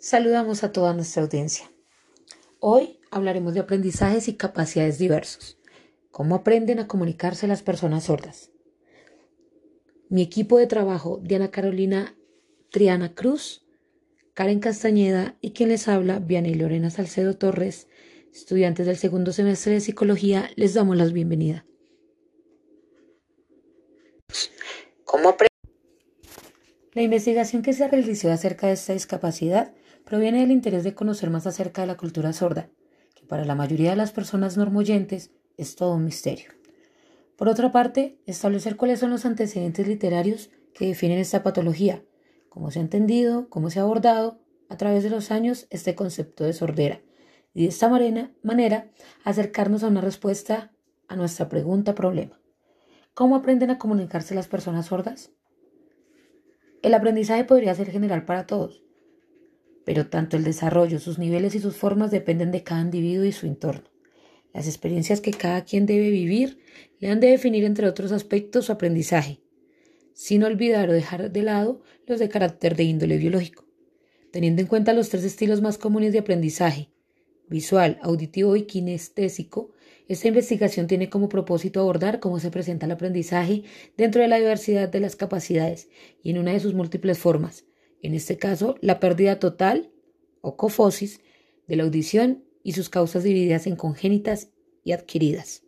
Saludamos a toda nuestra audiencia. Hoy hablaremos de aprendizajes y capacidades diversos. ¿Cómo aprenden a comunicarse las personas sordas? Mi equipo de trabajo, Diana Carolina Triana Cruz, Karen Castañeda y quien les habla, Viana Lorena Salcedo Torres, estudiantes del segundo semestre de psicología, les damos la bienvenida. ¿Cómo la investigación que se realizó acerca de esta discapacidad proviene del interés de conocer más acerca de la cultura sorda, que para la mayoría de las personas normoyentes es todo un misterio. Por otra parte, establecer cuáles son los antecedentes literarios que definen esta patología, cómo se ha entendido, cómo se ha abordado a través de los años este concepto de sordera, y de esta manera acercarnos a una respuesta a nuestra pregunta problema. ¿Cómo aprenden a comunicarse las personas sordas? El aprendizaje podría ser general para todos, pero tanto el desarrollo, sus niveles y sus formas dependen de cada individuo y su entorno. Las experiencias que cada quien debe vivir le han de definir, entre otros aspectos, su aprendizaje, sin olvidar o dejar de lado los de carácter de índole biológico, teniendo en cuenta los tres estilos más comunes de aprendizaje, visual, auditivo y kinestésico, esta investigación tiene como propósito abordar cómo se presenta el aprendizaje dentro de la diversidad de las capacidades y en una de sus múltiples formas, en este caso la pérdida total o cofosis de la audición y sus causas divididas en congénitas y adquiridas.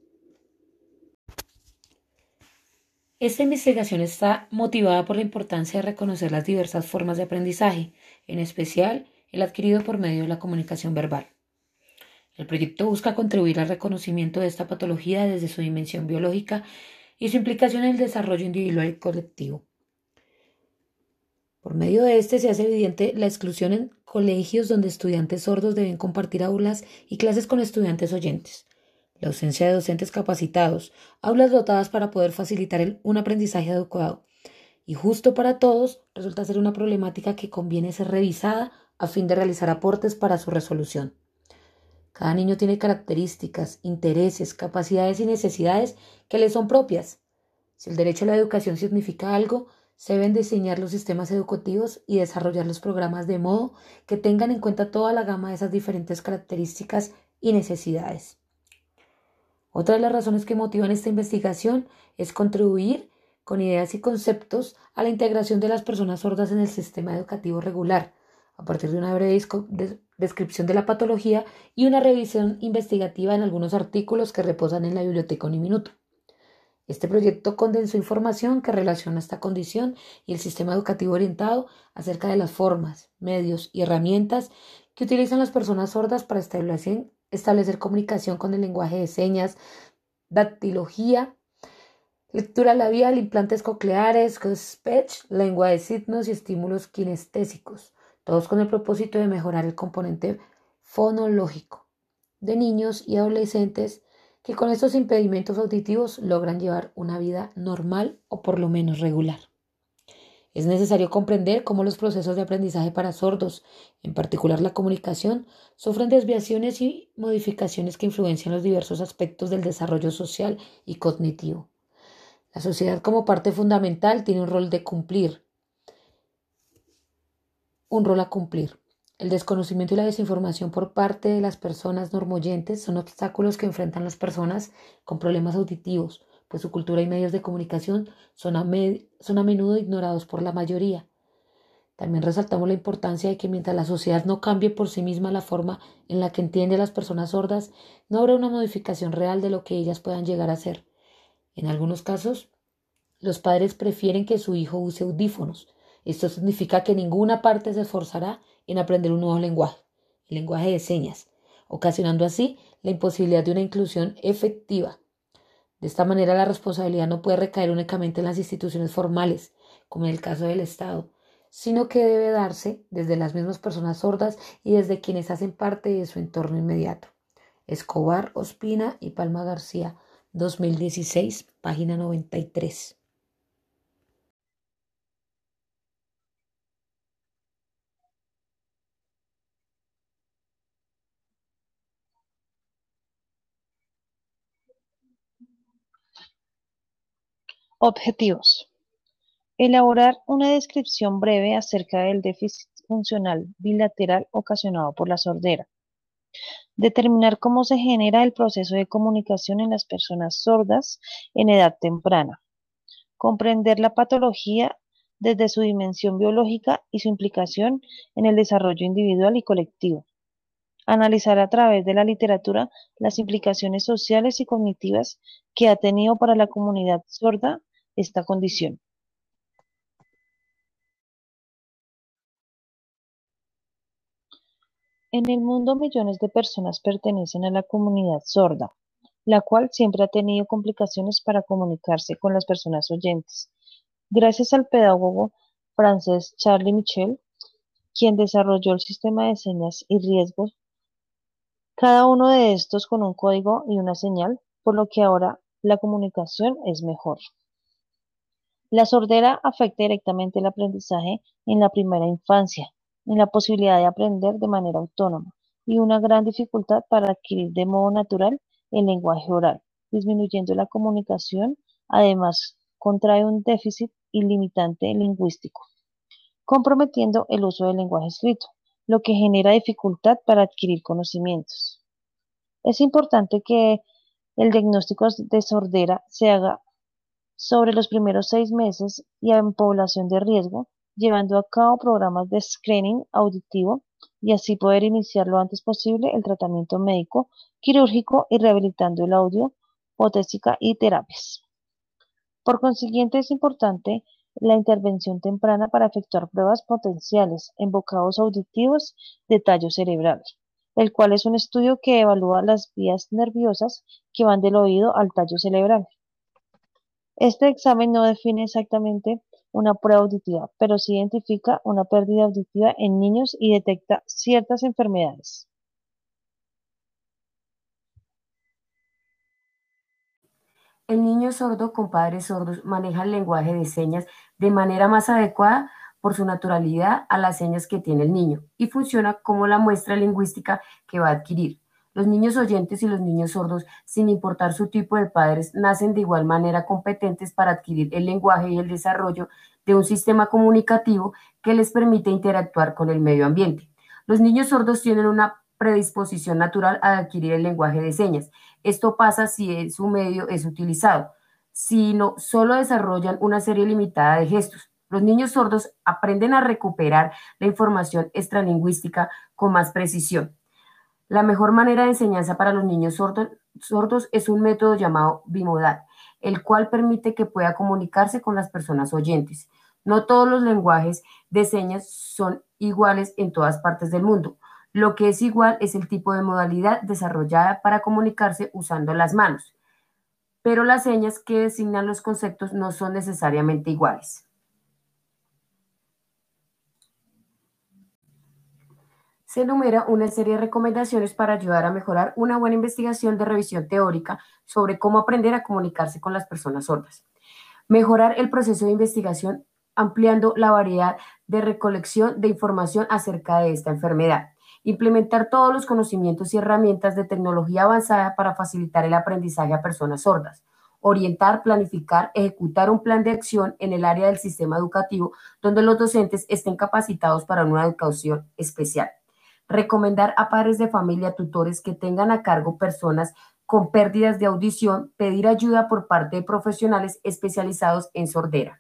Esta investigación está motivada por la importancia de reconocer las diversas formas de aprendizaje, en especial el adquirido por medio de la comunicación verbal. El proyecto busca contribuir al reconocimiento de esta patología desde su dimensión biológica y su implicación en el desarrollo individual y colectivo. Por medio de este se hace evidente la exclusión en colegios donde estudiantes sordos deben compartir aulas y clases con estudiantes oyentes, la ausencia de docentes capacitados, aulas dotadas para poder facilitar un aprendizaje adecuado y justo para todos resulta ser una problemática que conviene ser revisada a fin de realizar aportes para su resolución. Cada niño tiene características, intereses, capacidades y necesidades que le son propias. Si el derecho a la educación significa algo, se deben diseñar los sistemas educativos y desarrollar los programas de modo que tengan en cuenta toda la gama de esas diferentes características y necesidades. Otra de las razones que motivan esta investigación es contribuir con ideas y conceptos a la integración de las personas sordas en el sistema educativo regular, a partir de una breve descripción de la patología y una revisión investigativa en algunos artículos que reposan en la biblioteca Uniminuto. Este proyecto condensó información que relaciona esta condición y el sistema educativo orientado acerca de las formas, medios y herramientas que utilizan las personas sordas para establecer, establecer comunicación con el lenguaje de señas, dactilogía, lectura labial, implantes cocleares, speech, lengua de signos y estímulos kinestésicos todos con el propósito de mejorar el componente fonológico de niños y adolescentes que con estos impedimentos auditivos logran llevar una vida normal o por lo menos regular. Es necesario comprender cómo los procesos de aprendizaje para sordos, en particular la comunicación, sufren desviaciones y modificaciones que influencian los diversos aspectos del desarrollo social y cognitivo. La sociedad como parte fundamental tiene un rol de cumplir, un rol a cumplir. El desconocimiento y la desinformación por parte de las personas normoyentes son obstáculos que enfrentan las personas con problemas auditivos, pues su cultura y medios de comunicación son a, menudo ignorados por la mayoría. También resaltamos la importancia de que mientras la sociedad no cambie por sí misma la forma en la que entiende a las personas sordas, no habrá una modificación real de lo que ellas puedan llegar a ser. En algunos casos, los padres prefieren que su hijo use audífonos, esto significa que ninguna parte se esforzará en aprender un nuevo lenguaje, el lenguaje de señas, ocasionando así la imposibilidad de una inclusión efectiva. De esta manera, la responsabilidad no puede recaer únicamente en las instituciones formales, como en el caso del Estado, sino que debe darse desde las mismas personas sordas y desde quienes hacen parte de su entorno inmediato. Escobar, Ospina y Palma García, 2016, página 93. Objetivos. Elaborar una descripción breve acerca del déficit funcional bilateral ocasionado por la sordera. Determinar cómo se genera el proceso de comunicación en las personas sordas en edad temprana. Comprender la patología desde su dimensión biológica y su implicación en el desarrollo individual y colectivo. Analizar a través de la literatura las implicaciones sociales y cognitivas que ha tenido para la comunidad sorda esta condición. En el mundo millones de personas pertenecen a la comunidad sorda, la cual siempre ha tenido complicaciones para comunicarse con las personas oyentes. Gracias al pedagogo francés Charlie Michel, quien desarrolló el sistema de señas y riesgos, cada uno de estos con un código y una señal, por lo que ahora la comunicación es mejor. La sordera afecta directamente el aprendizaje en la primera infancia, en la posibilidad de aprender de manera autónoma y una gran dificultad para adquirir de modo natural el lenguaje oral, disminuyendo la comunicación, además contrae un déficit ilimitante lingüístico, comprometiendo el uso del lenguaje escrito, lo que genera dificultad para adquirir conocimientos. Es importante que el diagnóstico de sordera se haga sobre los primeros seis meses y en población de riesgo, llevando a cabo programas de screening auditivo y así poder iniciar lo antes posible el tratamiento médico, quirúrgico y rehabilitando el audio, potésica y terapias. Por consiguiente, es importante la intervención temprana para efectuar pruebas potenciales en bocados auditivos de tallo cerebral, el cual es un estudio que evalúa las vías nerviosas que van del oído al tallo cerebral. Este examen no define exactamente una prueba auditiva, pero sí identifica una pérdida auditiva en niños y detecta ciertas enfermedades. El niño sordo con padres sordos maneja el lenguaje de señas de manera más adecuada por su naturalidad a las señas que tiene el niño y funciona como la muestra lingüística que va a adquirir. Los niños oyentes y los niños sordos, sin importar su tipo de padres, nacen de igual manera competentes para adquirir el lenguaje y el desarrollo de un sistema comunicativo que les permite interactuar con el medio ambiente. Los niños sordos tienen una predisposición natural a adquirir el lenguaje de señas. Esto pasa si su medio es utilizado, si no, solo desarrollan una serie limitada de gestos. Los niños sordos aprenden a recuperar la información extralingüística con más precisión. La mejor manera de enseñanza para los niños sordos, es un método llamado bimodal, el cual permite que pueda comunicarse con las personas oyentes. No todos los lenguajes de señas son iguales en todas partes del mundo. Lo que es igual es el tipo de modalidad desarrollada para comunicarse usando las manos, pero las señas que designan los conceptos no son necesariamente iguales. Se enumera una serie de recomendaciones para ayudar a mejorar una buena investigación de revisión teórica sobre cómo aprender a comunicarse con las personas sordas. Mejorar el proceso de investigación ampliando la variedad de recolección de información acerca de esta enfermedad implementar todos los conocimientos y herramientas de tecnología avanzada para facilitar el aprendizaje a personas sordas, orientar, planificar, ejecutar un plan de acción en el área del sistema educativo donde los docentes estén capacitados para una educación especial. Recomendar a padres de familia, tutores que tengan a cargo personas con pérdidas de audición, pedir ayuda por parte de profesionales especializados en sordera.